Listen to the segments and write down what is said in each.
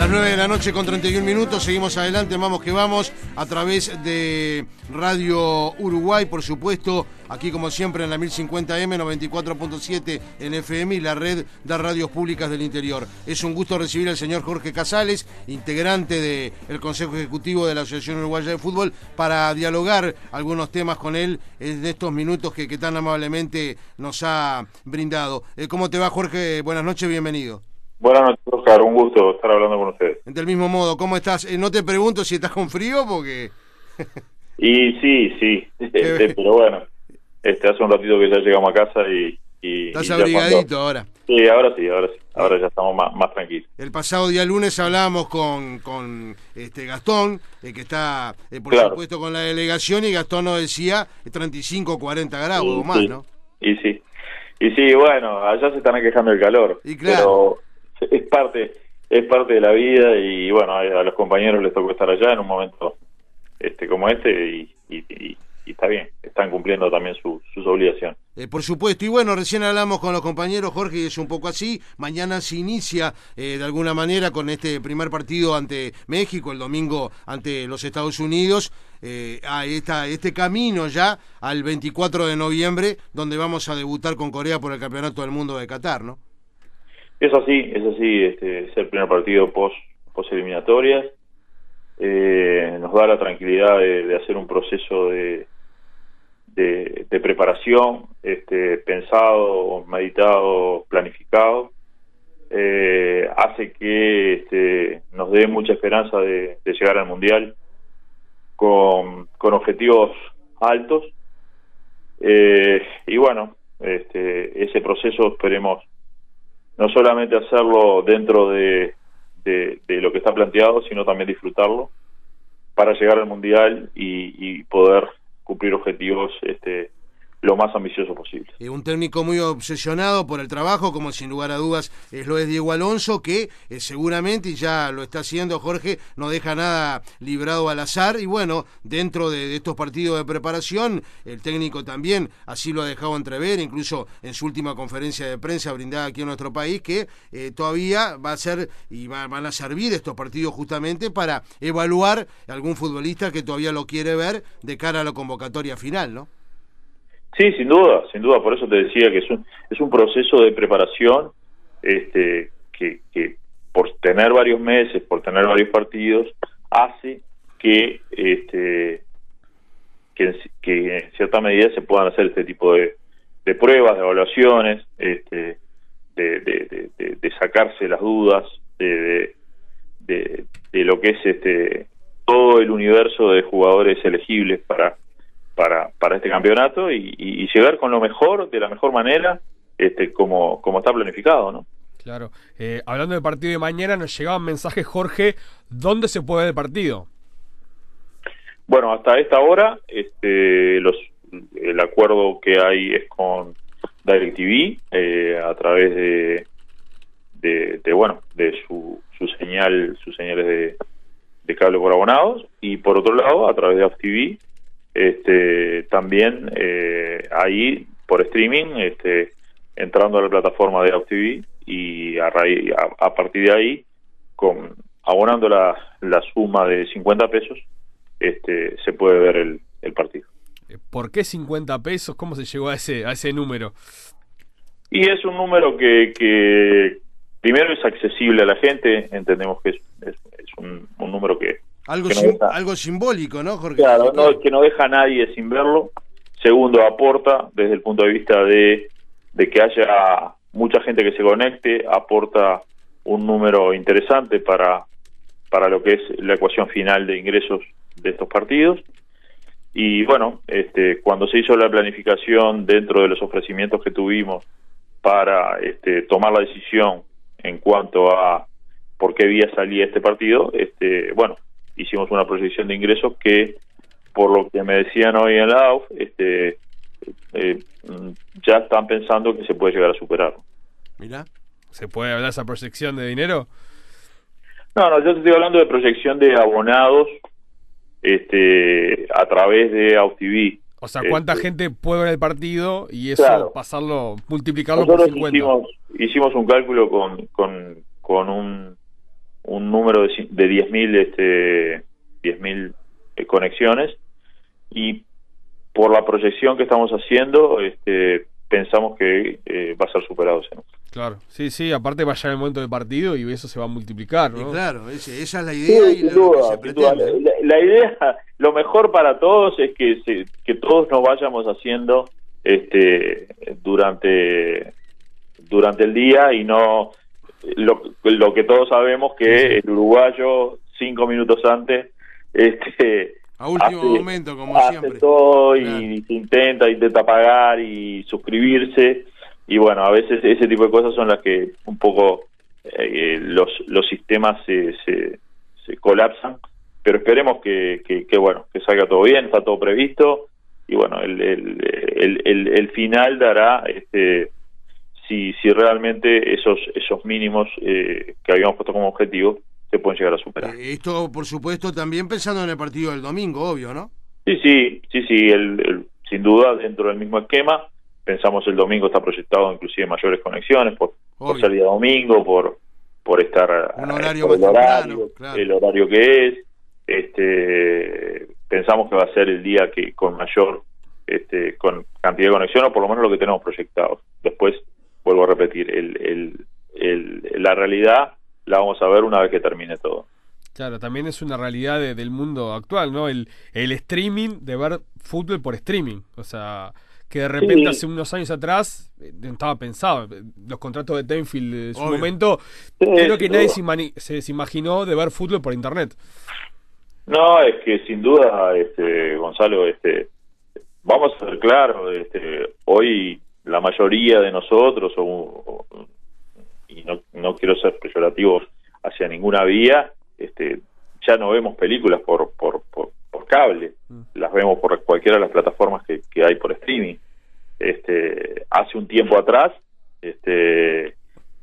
Las 9 de la noche con 31 minutos, seguimos adelante, vamos que vamos, a través de Radio Uruguay, por supuesto, aquí como siempre en la 1050M, 94.7 en FM y la red de radios públicas del interior. Es un gusto recibir al señor Jorge Casales, integrante del Consejo Ejecutivo de la Asociación Uruguaya de Fútbol, para dialogar algunos temas con él en estos minutos que, tan amablemente nos ha brindado. Eh, ¿Cómo te va Jorge? Buenas noches, bienvenido. Buenas noches, Oscar. Un gusto estar hablando con ustedes. Del mismo modo, ¿cómo estás? Eh, no te pregunto si estás con frío porque... y sí, sí. Este, pero bueno, este hace un ratito que ya llegamos a casa y... y estás abrigadito ahora. Sí, ahora sí, ahora sí. Ahora ya estamos más, más tranquilos. El pasado día lunes hablábamos con, con este Gastón, eh, que está, eh, por supuesto, con la delegación, y Gastón nos decía 35 40 grados o más, ¿no? Y sí. Y sí, bueno, allá se están quejando del calor. Y claro es parte es parte de la vida y bueno a, los compañeros les tocó estar allá en un momento este como este y, está bien están cumpliendo también sus obligaciones. Eh, por supuesto y bueno recién hablamos con los compañeros Jorge y es un poco así. Mañana se inicia eh, de alguna manera con este primer partido ante México el domingo ante los Estados Unidos. Eh, a esta, este camino ya al 24 de noviembre donde vamos a debutar con Corea por el Campeonato del Mundo de Qatar ¿no? Es así, es así, este, es primer partido post, eliminatorias. Eh, nos da la tranquilidad de, hacer un proceso de, de, preparación este, pensado, meditado, planificado. Eh, hace que este, nos dé mucha esperanza de, llegar al Mundial con, con objetivos altos. Eh, y bueno, este, ese proceso esperemos no solamente hacerlo dentro de, de, lo que está planteado, sino también disfrutarlo para llegar al mundial y, y poder cumplir objetivos este, lo más ambicioso posible. Eh, un técnico muy obsesionado por el trabajo, como sin lugar a dudas es lo es Diego Alonso, que eh, seguramente, y ya lo está haciendo Jorge, no deja nada librado al azar. Y bueno, dentro de, estos partidos de preparación, el técnico también así lo ha dejado entrever, incluso en su última conferencia de prensa brindada aquí en nuestro país, que eh, todavía va a ser y van a servir estos partidos justamente para evaluar algún futbolista que todavía lo quiere ver de cara a la convocatoria final, ¿no? Sí, sin duda, sin duda, por eso te decía que es un, es un proceso de preparación este, que, que por tener varios meses, por tener varios partidos, hace que, este, que, en cierta medida se puedan hacer este tipo de, de pruebas, de evaluaciones, este, de, de, de, sacarse las dudas de, de, de, lo que es este todo el universo de jugadores elegibles para para, para este campeonato y, llegar con lo mejor, de la mejor manera, este, como, como está planificado, ¿no? Claro. Eh, hablando del partido de mañana, nos llegaban mensajes, Jorge, ¿dónde se puede ver el partido? Bueno, hasta esta hora, este, los, el acuerdo que hay es con DirecTV eh, a través de, de, bueno, de su, su señal, sus señales de, de cable por abonados y por otro lado a través de AppTV este, también eh, ahí por streaming, este, entrando a la plataforma de AppTV y a, a, partir de ahí, con abonando la, la suma de 50 pesos, este, se puede ver el, el partido. Eh, ¿Por qué 50 pesos? ¿Cómo se llegó a ese, a ese número? Y es un número que, que primero es accesible a la gente, entendemos que es, es, un, número que, algo, algo simbólico, ¿no, Jorge? Claro, que no deja a nadie sin verlo. Segundo, aporta desde el punto de vista de, de que haya mucha gente que se conecte, aporta un número interesante para, para lo que es la ecuación final de ingresos de estos partidos. Y bueno, este, cuando se hizo la planificación dentro de los ofrecimientos que tuvimos para este, tomar la decisión en cuanto a por qué vía salía este partido, este, bueno, hicimos una proyección de ingresos que, por lo que me decían hoy en la AUF, este, eh, ya están pensando que se puede llegar a superar. Mira, ¿se puede hablar de esa proyección de dinero? No, no, yo estoy hablando de proyección de abonados este, a través de AUTV. O sea, ¿cuánta este, gente puede ver el partido y eso pasarlo, multiplicarlo por 50? Hicimos, hicimos un cálculo con, con, con un, un número de, de 10.000 este, 10.000 eh, conexiones y por la proyección que estamos haciendo este, pensamos que eh, va a ser superado ese número. Claro, sí, sí, aparte va a llegar el momento del partido y eso se va a multiplicar, ¿no? Y claro, ese- esa es la idea y lo duda, que se sin duda. pretende. La, la idea, lo mejor para todos es que se- que todos nos vayamos haciendo este durante durante el día y no lo, lo que todos sabemos que el uruguayo cinco minutos antes este A último hace- momento, como hace siempre. todo y se intenta intenta pagar y suscribirse. Y bueno a veces ese tipo de cosas son las que un poco eh, los los sistemas se, se, se colapsan. Pero esperemos que, que, que, bueno que salga todo bien está todo previsto. Y bueno el el, el, el, el final dará este si si realmente esos esos mínimos eh, que habíamos puesto como objetivo se pueden llegar a superar Eh, Esto, por supuesto, también pensando en el partido del domingo, obvio, ¿no? Sí, sí, sí, sí, el, el- sin duda dentro del mismo esquema. Pensamos el domingo está proyectado inclusive mayores conexiones por, por ser día domingo, por por estar Un eh, horario por el horario, claro. el horario que es. Este, pensamos que va a ser el día que con mayor este, con cantidad de conexión o por lo menos lo que tenemos proyectado. Después vuelvo a repetir, el, el, el- la realidad la vamos a ver una vez que termine todo. Claro, también es una realidad de- del mundo actual, ¿no? El, el streaming, de ver fútbol por streaming. O sea, que de repente Sí. hace unos años atrás eh, no estaba pensado. Los contratos de Tenfield en su Obvio. momento, Sí, creo que nadie se- se imaginó de ver fútbol por internet. No, es que sin duda, este, Gonzalo, este, vamos a ser claros, este, hoy la mayoría de nosotros, o, o- y no, no quiero ser peyorativo hacia ninguna vía, este, ya no vemos películas por, por, por, por cable, Mm. las vemos por cualquiera de las plataformas que, que hay por streaming. Este, hace un tiempo atrás, este,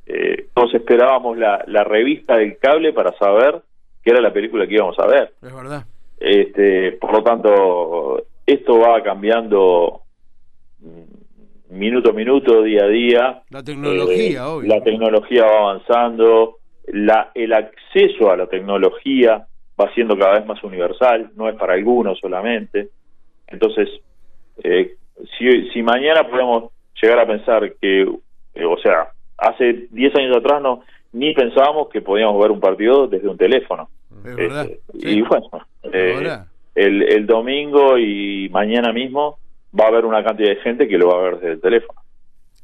eh, todos esperábamos la, la revista del cable para saber qué era la película que íbamos a ver. Es verdad. Este, por lo tanto, esto va cambiando minuto a minuto, día a día. La tecnología, Eh, obvio. La tecnología va avanzando, la, el acceso a la tecnología va siendo cada vez más universal, no es para algunos solamente. Entonces, eh, si, si mañana podemos llegar a pensar que, eh, o sea, hace 10 años atrás no ni pensábamos que podíamos ver un partido desde un teléfono. Es verdad. Este, Sí. Y bueno, eh, el, el domingo y mañana mismo va a haber una cantidad de gente que lo va a ver desde el teléfono.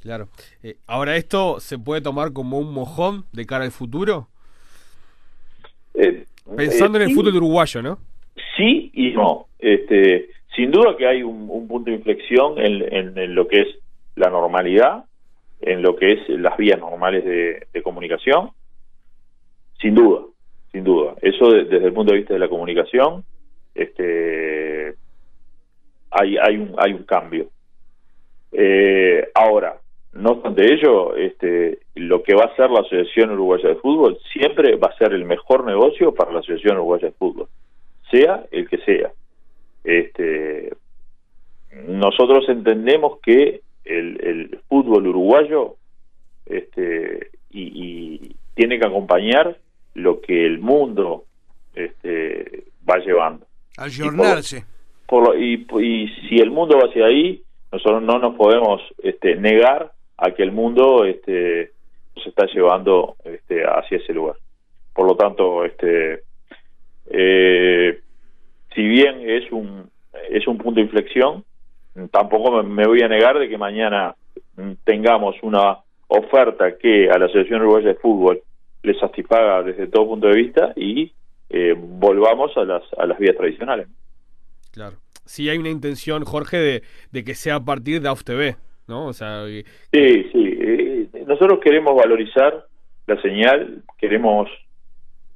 Claro. Eh, ahora, ¿esto se puede tomar como un mojón de cara al futuro? Eh, Pensando eh, en el sí, fútbol uruguayo, ¿no? Sí y no. Este, sin duda que hay un, un punto de inflexión en, en- en lo que es la normalidad, en lo que es las vías normales de, de comunicación. Sin duda, sin duda. Eso de- desde el punto de vista de la comunicación, este, hay, hay, un, hay un cambio. Eh, ahora, no obstante ello, este, lo que va a ser la Asociación Uruguaya de Fútbol siempre va a ser el mejor negocio para la Asociación Uruguaya de Fútbol, sea el que sea. Este, nosotros entendemos que el, el fútbol uruguayo este, y, y tiene que acompañar lo que el mundo este, va llevando Ayornarse. Por y, y si el mundo va hacia ahí, nosotros no nos podemos este, negar a que el mundo este, se está llevando este, hacia ese lugar. Por lo tanto, este, eh, si bien es un es un punto de inflexión, tampoco me, voy a negar de que mañana tengamos una oferta que a la Asociación Uruguaya de Fútbol le satisfaga desde todo punto de vista y eh, volvamos a las a las vías tradicionales. Claro. Sí hay una intención, Jorge, de, de que sea a partir de AUF TV, ¿no? O sea, Sí, sí. eh, nosotros queremos valorizar la señal, queremos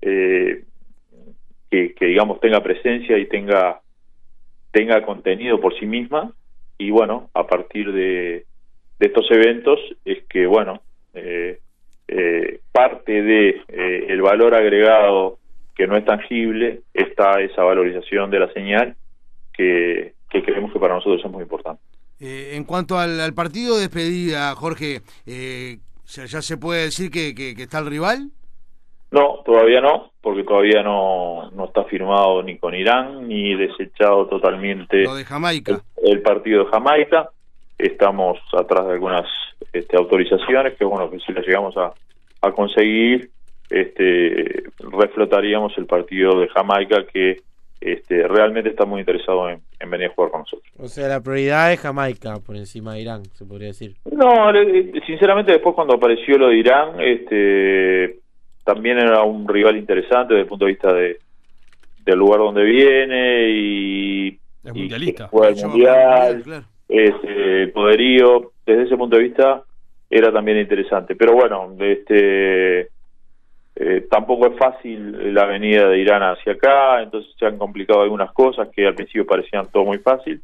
eh, que, que, digamos, tenga presencia y tenga, tenga contenido por sí misma. Y bueno, a partir de, de estos eventos es que, bueno, eh, eh, parte de eh, el valor agregado que no es tangible está esa valorización de la señal que, que creemos que para nosotros es muy importante. Eh, en cuanto al, al partido de despedida, Jorge, eh, ¿se- ¿ya se puede decir que, que- que está el rival? No, todavía no, porque todavía no, no está firmado ni con Irán, ni desechado totalmente Lo de Jamaica. el, el partido de Jamaica. Estamos atrás de algunas este, autorizaciones que, bueno, que si las llegamos a, a conseguir, este, reflotaríamos el partido de Jamaica que este, realmente está muy interesado en, en venir a jugar con nosotros. O sea, la prioridad es Jamaica por encima de Irán, se podría decir. No, le- sinceramente después cuando apareció lo de Irán, este, también era un rival interesante desde el punto de vista de del lugar donde viene y, Es y mundialista. juega el mundial, claro. este, el poderío, desde ese punto de vista era también interesante. Pero bueno, este eh, tampoco es fácil la venida de Irán hacia acá, entonces se han complicado algunas cosas que al principio parecían todo muy fácil.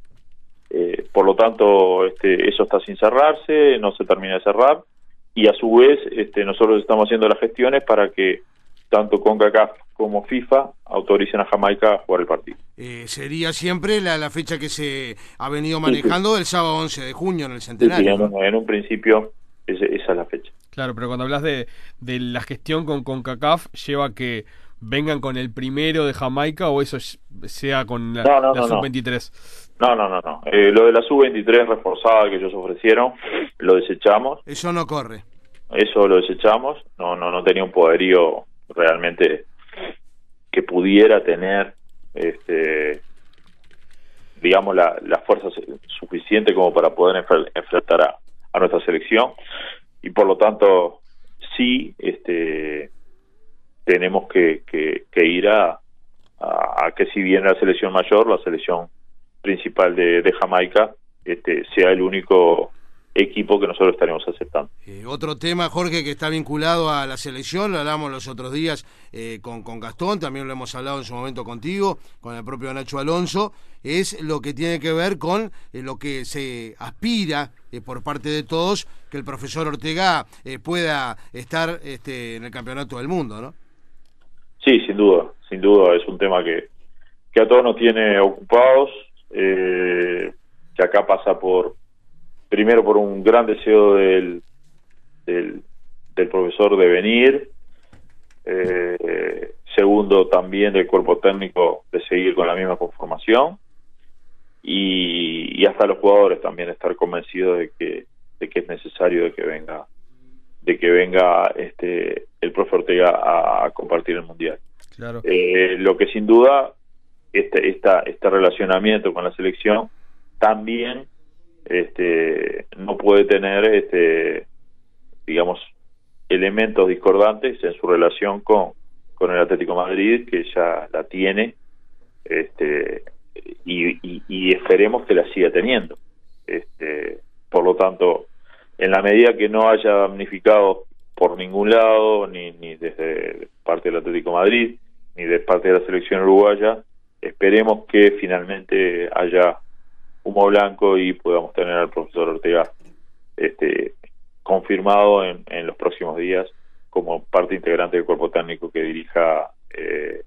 Eh, por lo tanto, este, eso está sin cerrarse, no se termina de cerrar y a su vez este, nosotros estamos haciendo las gestiones para que tanto CONCACAF como FIFA autoricen a Jamaica a jugar el partido. Eh, sería siempre la, la fecha que se ha venido Sí, sí. manejando el sábado 11 de junio en el sí, centenario. en, en un principio esa es la fecha. Claro, pero cuando hablas de, de la gestión con CONCACAF, lleva a que vengan con el primero de Jamaica o eso sea con la, No, no, la no, no. sub-23. No, no, no, no. Eh, lo de la sub-23 reforzada que ellos ofrecieron, lo desechamos. Eso no corre. Eso lo desechamos. No, no, no tenía un poderío realmente que pudiera tener, este, digamos, la, la fuerza su- suficiente como para poder enfre- enfrentar a, a nuestra selección. Y por lo tanto, sí, este, tenemos que, que, ir a, a, que si viene la selección mayor, la selección principal de, de Jamaica, este, sea el único equipo que nosotros estaremos aceptando. Eh, otro tema, Jorge, que está vinculado a la selección, lo hablamos los otros días eh, con, con Gastón, también lo hemos hablado en su momento contigo, con el propio Nacho Alonso, es lo que tiene que ver con eh, lo que se aspira por parte de todos, que el profesor Ortega pueda estar este, en el campeonato del mundo, ¿no? Sí, sin duda, sin duda, es un tema que, que a todos nos tiene ocupados, que acá pasa por, primero por un gran deseo del, del, del profesor de venir, eh, segundo también del cuerpo técnico de seguir con la misma conformación y, y hasta los jugadores también estar convencidos de que, de que es necesario de que venga de que venga este el profe Ortega a, a compartir el mundial. Claro. Eh, lo que sin duda este esta, este relacionamiento con la selección también este no puede tener este digamos elementos discordantes en su relación con con el Atlético Madrid que ya la tiene este y, esperemos que la siga teniendo. Este por lo tanto en la medida que no haya damnificado por ningún lado, ni, ni desde parte del Atlético Madrid, ni de parte de la selección uruguaya, esperemos que finalmente haya humo blanco y podamos tener al profesor Ortega este, confirmado en, en los próximos días como parte integrante del cuerpo técnico que dirija eh,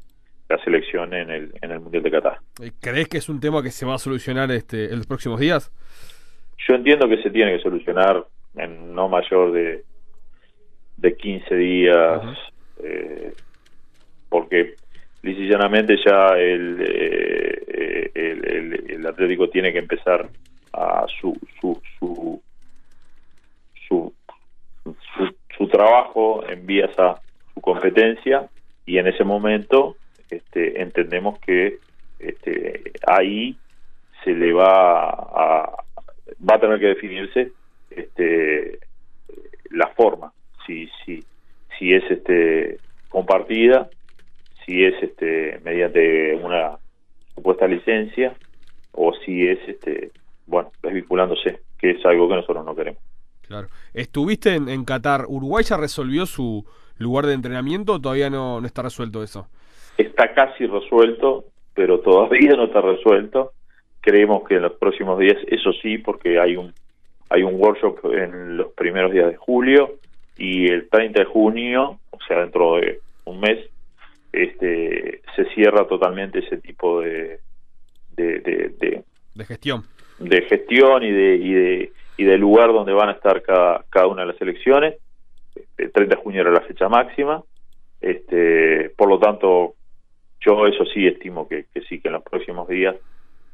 la selección en el, en el Mundial de Qatar. ¿Crees que es un tema que se va a solucionar este, en los próximos días? Yo entiendo que se tiene que solucionar en no mayor de, de 15 días, eh, porque lisa y llanamente ya el, eh, el, el- Atlético tiene que empezar a su su su su, su, su trabajo en vías a su competencia y en ese momento este, entendemos que este, ahí se le va a va a tener que definirse este la forma si si si es este compartida si es este mediante una supuesta licencia o si es este bueno desvinculándose que es algo que nosotros no queremos Claro. ¿Estuviste en, en Qatar? ¿Uruguay ya resolvió su lugar de entrenamiento o todavía no, no está resuelto eso? está casi resuelto pero todavía no está resuelto creemos que en los próximos días eso sí porque hay un hay un workshop en los primeros días de julio y el 30 de junio o sea dentro de un mes este se cierra totalmente ese tipo de de, de, de, De gestión. de gestión y de, y de y del lugar donde van a estar cada, cada una de las elecciones. El 30 de junio era la fecha máxima. Este, por lo tanto, yo eso sí estimo que, sí, que en los próximos días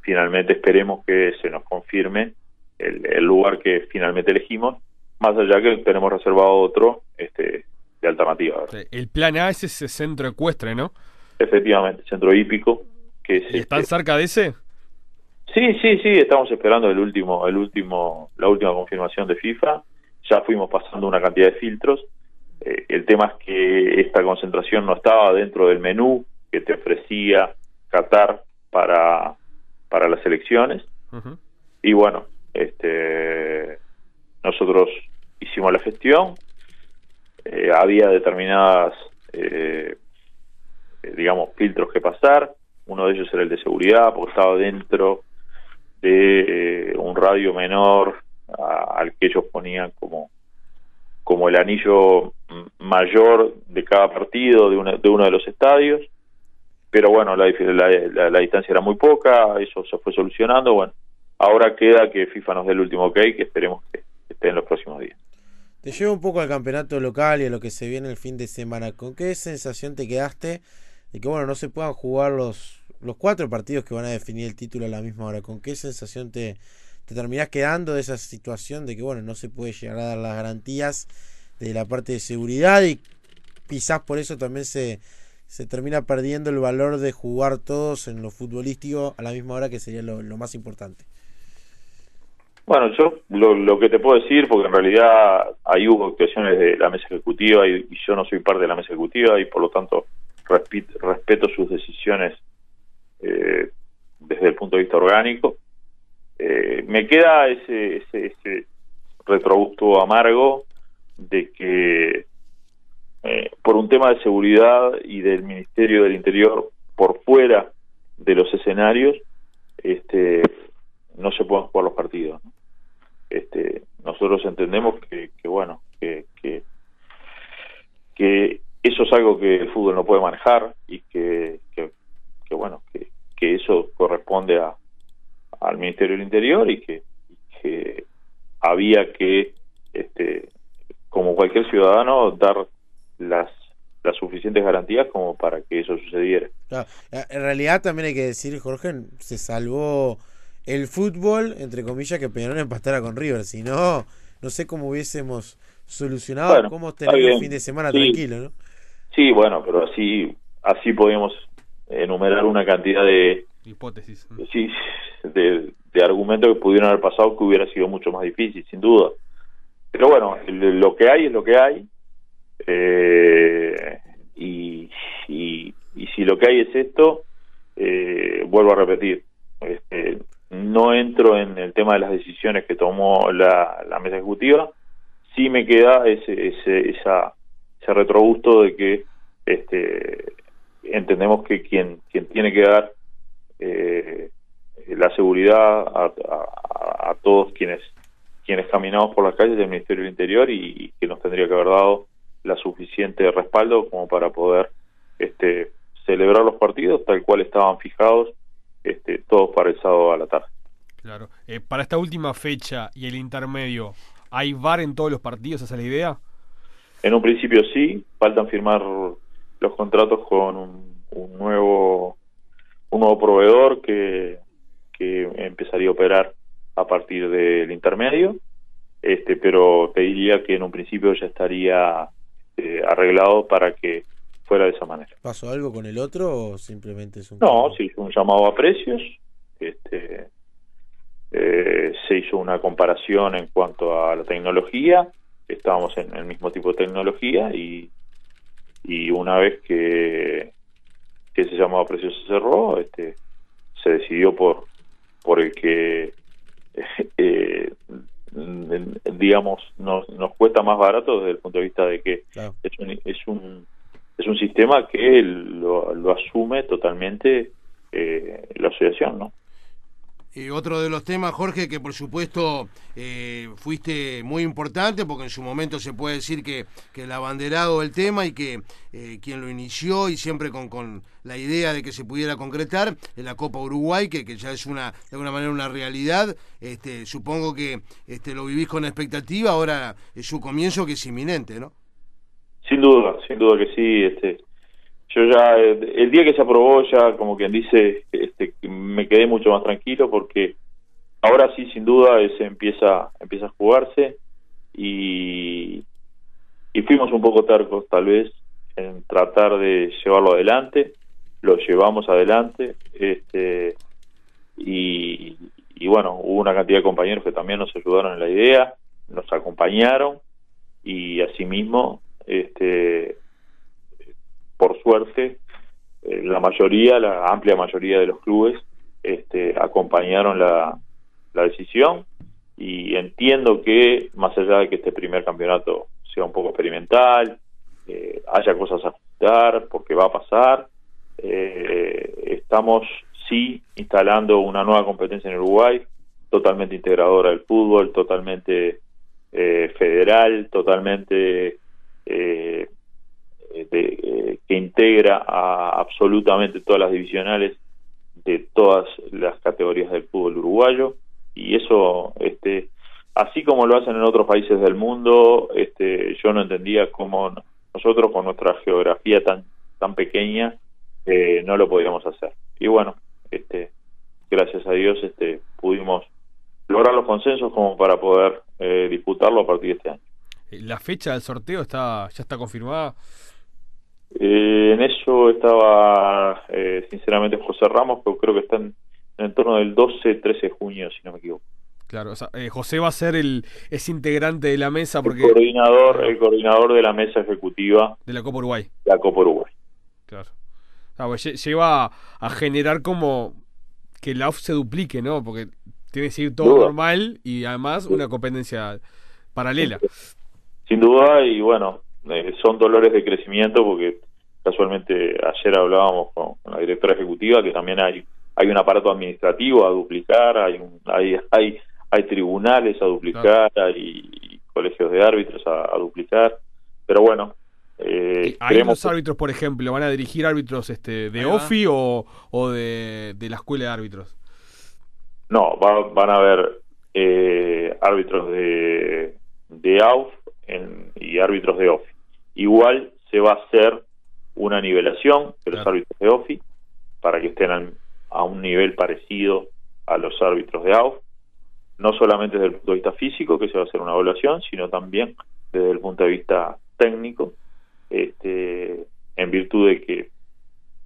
finalmente esperemos que se nos confirme el, lugar que finalmente elegimos, más allá que tenemos reservado otro este, de alternativa. El plan A es ese centro ecuestre, ¿no? Efectivamente, centro hípico. Que es, ¿Y están este cerca de ese? Sí, sí, sí, estamos esperando el último, el último, la última confirmación de FIFA. Ya fuimos pasando una cantidad de filtros. Eh, el tema es que esta concentración no estaba dentro del menú que te ofrecía Qatar para, para las elecciones. Y bueno, este, nosotros hicimos la gestión. Eh, había determinadas, eh, digamos, filtros que pasar. Uno de ellos era el de seguridad, porque estaba dentro de eh, un radio menor al que ellos ponían como como el anillo mayor de cada partido de, uno de los estadios. Pero bueno la, la, distancia era muy poca eso se fue solucionando. Bueno ahora queda que FIFA nos dé el último ok que esperemos que esté en los próximos días te llevo un poco al campeonato local y a lo que se viene el fin de semana con qué sensación te quedaste de que bueno no se puedan jugar los los cuatro partidos que van a definir el título a la misma hora, ¿con qué sensación te, te terminás quedando de esa situación de que, bueno, no se puede llegar a dar las garantías de la parte de seguridad y quizás por eso también se, se termina perdiendo el valor de jugar todos en lo futbolístico a la misma hora que sería lo, más importante? Bueno, yo lo, que te puedo decir, porque en realidad hay hubo actuaciones de la mesa ejecutiva y, yo no soy parte de la mesa ejecutiva y por lo tanto respeto sus decisiones eh, desde el punto de vista orgánico. Eh, me queda ese, ese, ese, retrogusto amargo de que eh, por un tema de seguridad y del Ministerio del Interior por fuera de los escenarios este no se puedan jugar los partidos este nosotros entendemos que, bueno que, que, que eso es algo que el fútbol no puede manejar y que, que bueno que, que eso corresponde a, al Ministerio del Interior y que, había que, este, como cualquier ciudadano, dar las las suficientes garantías como para que eso sucediera. En realidad también hay que decir, Jorge, se salvó el fútbol, entre comillas, que Peñarol empatara con River. Si no, no sé cómo hubiésemos solucionado, cómo tener el fin de semana tranquilo, ¿no? Sí, bueno, pero así así podíamos enumerar una cantidad de hipótesis sí de, argumentos que pudieron haber pasado que hubiera sido mucho más difícil sin duda pero bueno lo que hay es lo que hay eh, y, y, si lo que hay es esto eh, vuelvo a repetir no entro en el tema de las decisiones que tomó la, la mesa ejecutiva sí me queda ese ese esa, ese retrogusto de que este entendemos que quien, quien tiene que dar eh, la seguridad a, todos quienes quienes caminamos por las calles del Ministerio del Interior y, que nos tendría que haber dado la suficiente respaldo como para poder este celebrar los partidos tal cual estaban fijados este todos para el sábado a la tarde. Claro. Eh, para esta última fecha y el intermedio, ¿hay VAR en todos los partidos? ¿Esa es la idea? En un principio sí, faltan firmar los contratos con un, nuevo un nuevo proveedor que, que empezaría a operar a partir del intermedio este pero te diría que en un principio ya estaría eh, arreglado para que fuera de esa manera pasó algo con el otro o simplemente es un no se hizo un llamado a precios este eh, se hizo una comparación en cuanto a la tecnología estábamos en el mismo tipo de tecnología y y una vez que, que ese llamado a precio se cerró, este, se decidió por, por el que, eh, digamos, nos, nos cuesta más barato desde el punto de vista de que es, un, es, un, es un sistema que lo, lo asume totalmente eh, la asociación, ¿no? Y otro de los temas, Jorge, que por supuesto eh, fuiste muy importante, porque en su momento se puede decir que, que el abanderado del tema y que eh, quien lo inició y siempre con, con, la idea de que se pudiera concretar, en la Copa Uruguay, que, que ya es una de alguna manera una realidad. Este, supongo que este, lo vivís con expectativa, ahora es su comienzo que es inminente, ¿no? sin duda, sin duda que sí. Este, yo ya, el día que se aprobó, ya como quien dice, este, me quedé mucho más tranquilo porque ahora sí, sin duda, ese empieza, empieza a jugarse y, y fuimos un poco tercos tal vez en tratar de llevarlo adelante, lo llevamos adelante, este, y, y bueno, hubo una cantidad de compañeros que también nos ayudaron en la idea, nos acompañaron y asimismo, este, por suerte, eh, la mayoría, la amplia mayoría de los clubes este, acompañaron la, decisión y entiendo que más allá de que este primer campeonato sea un poco experimental, eh, haya cosas a ajustar, porque va a pasar, eh, estamos sí instalando una nueva competencia en Uruguay, totalmente integradora del fútbol, totalmente federal, totalmente de, que integra a absolutamente todas las divisionales de todas las categorías del fútbol uruguayo. Y eso este así como lo hacen en otros países del mundo este yo no entendía cómo nosotros con nuestra geografía tan tan pequeña eh, no lo podíamos hacer. Y bueno este gracias a Dios este pudimos lograr los consensos como para poder eh, disputarlo a partir de este año. Eh, la fecha del sorteo está ya está confirmada eh, en eso estaba eh, sinceramente José Ramos pero creo que está en, en torno del 12-13 de junio si no me equivoco Claro, o sea, eh, José va a ser el es integrante de la mesa porque el coordinador, el coordinador de la mesa ejecutiva de la Copa Uruguay. De la Copa Uruguay. Claro. Ah, pues lleva a generar como que la OFF se duplique, ¿no? Porque tiene que ir todo Duda. normal y además una competencia paralela. Sin duda, y bueno, eh, son dolores de crecimiento porque casualmente ayer hablábamos con, con la directora ejecutiva que también hay hay un aparato administrativo a duplicar, hay un, hay, hay hay tribunales a duplicar, hay colegios de árbitros a, a duplicar, pero bueno. Eh, ¿Hay los árbitros, por ejemplo, van a dirigir árbitros este de OFI o, o de, de, la escuela de árbitros? No, va, van a haber eh, árbitros de, de AUF en, y árbitros de OFI. Igual se va a hacer una nivelación de los claro. árbitros de OFI para que estén a, a un nivel parecido a los árbitros de AUF no solamente desde el punto de vista físico, que se va a hacer una evaluación, sino también desde el punto de vista técnico, este, en virtud de que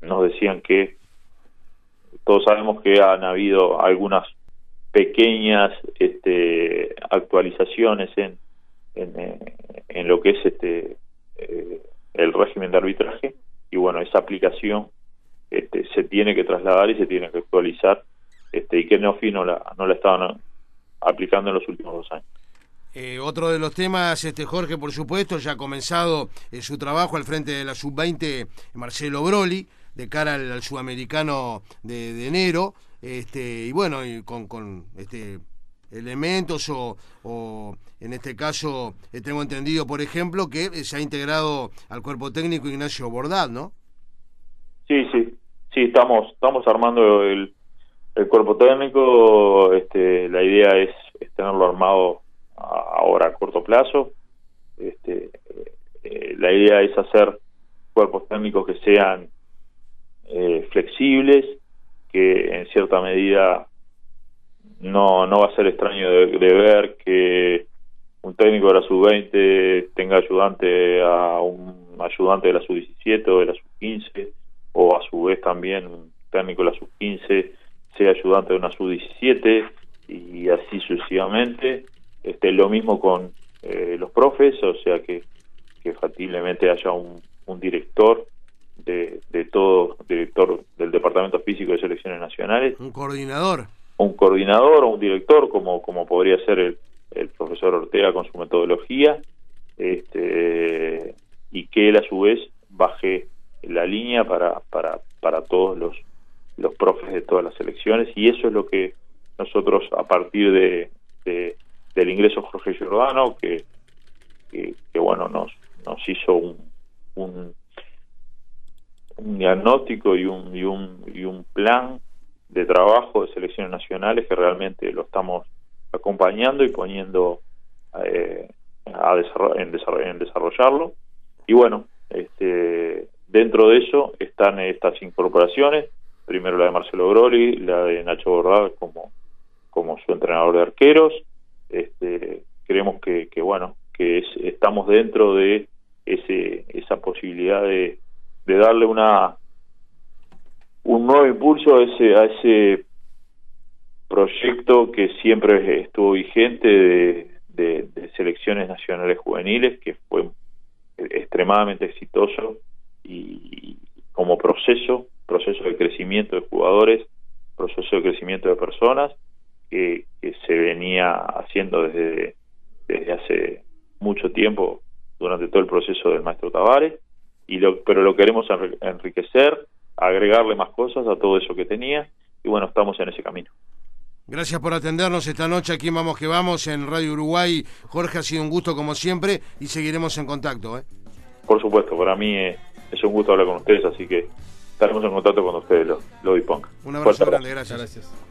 nos decían que todos sabemos que han habido algunas pequeñas este, actualizaciones en, en, en, lo que es este eh, el régimen de arbitraje y bueno esa aplicación este, se tiene que trasladar y se tiene que actualizar este, y que Neofi no la, no la estaban aplicando en los últimos dos años. Eh, otro de los temas, este Jorge, por supuesto, ya ha comenzado eh, su trabajo al frente de la sub-20 Marcelo Broli, de cara al, al sudamericano de, enero, este, y bueno, con este elementos o, en este caso eh, tengo entendido, por ejemplo, que se ha integrado al cuerpo técnico Ignacio Bordat, ¿no? Sí, sí, sí, estamos, estamos armando el, el cuerpo técnico, este, la idea es, tenerlo armado ahora a corto plazo. Este, eh, la idea es hacer cuerpos técnicos que sean eh, flexibles, que en cierta medida no, no va a ser extraño de, ver que un técnico de la sub-20 tenga ayudante a un ayudante de la sub-17 o de la sub-15, o a su vez también un técnico de la sub-15 sea ayudante de una sub-17 y así sucesivamente. Este, lo mismo con eh, los profes, o sea que, que factiblemente haya un, un director de, de, todo, director del Departamento Físico de Selecciones Nacionales. Un coordinador. Un coordinador o un director, como, como podría ser el, el profesor Ortega con su metodología, este, y que él a su vez baje la línea para, para, para todos los, los profes de todas las elecciones y eso es lo que nosotros a partir de, de del ingreso Jorge Giordano que, que, que, bueno nos nos hizo un, un, un diagnóstico y un, y un y un plan de trabajo de selecciones nacionales que realmente lo estamos acompañando y poniendo eh, a desarroll en, desarroll en desarrollarlo y bueno, este, dentro de eso están estas incorporaciones, primero la de Marcelo Groli, la de Nacho Bordal como, como su entrenador de arqueros. Este, creemos que, que bueno, que estamos dentro de ese, esa posibilidad de, de darle una nuevo impulso a ese, a ese proyecto que siempre estuvo vigente de, de, selecciones nacionales juveniles, que fue extremadamente exitoso y, como proceso, proceso de crecimiento de jugadores, proceso de crecimiento de personas, que, se venía haciendo desde, desde hace mucho tiempo durante todo el proceso del maestro Tavares, y lo, pero lo queremos enriquecer, agregarle más cosas a todo eso que tenía, y bueno, estamos en ese camino. Gracias por atendernos esta noche aquí Vamos que Vamos en Radio Uruguay. Jorge, ha sido un gusto como siempre y seguiremos en contacto. ¿eh? Por supuesto, para mí es un gusto hablar con ustedes, así que estaremos en contacto cuando ustedes lo, lo dispongan. Un abrazo grande, gracias. gracias.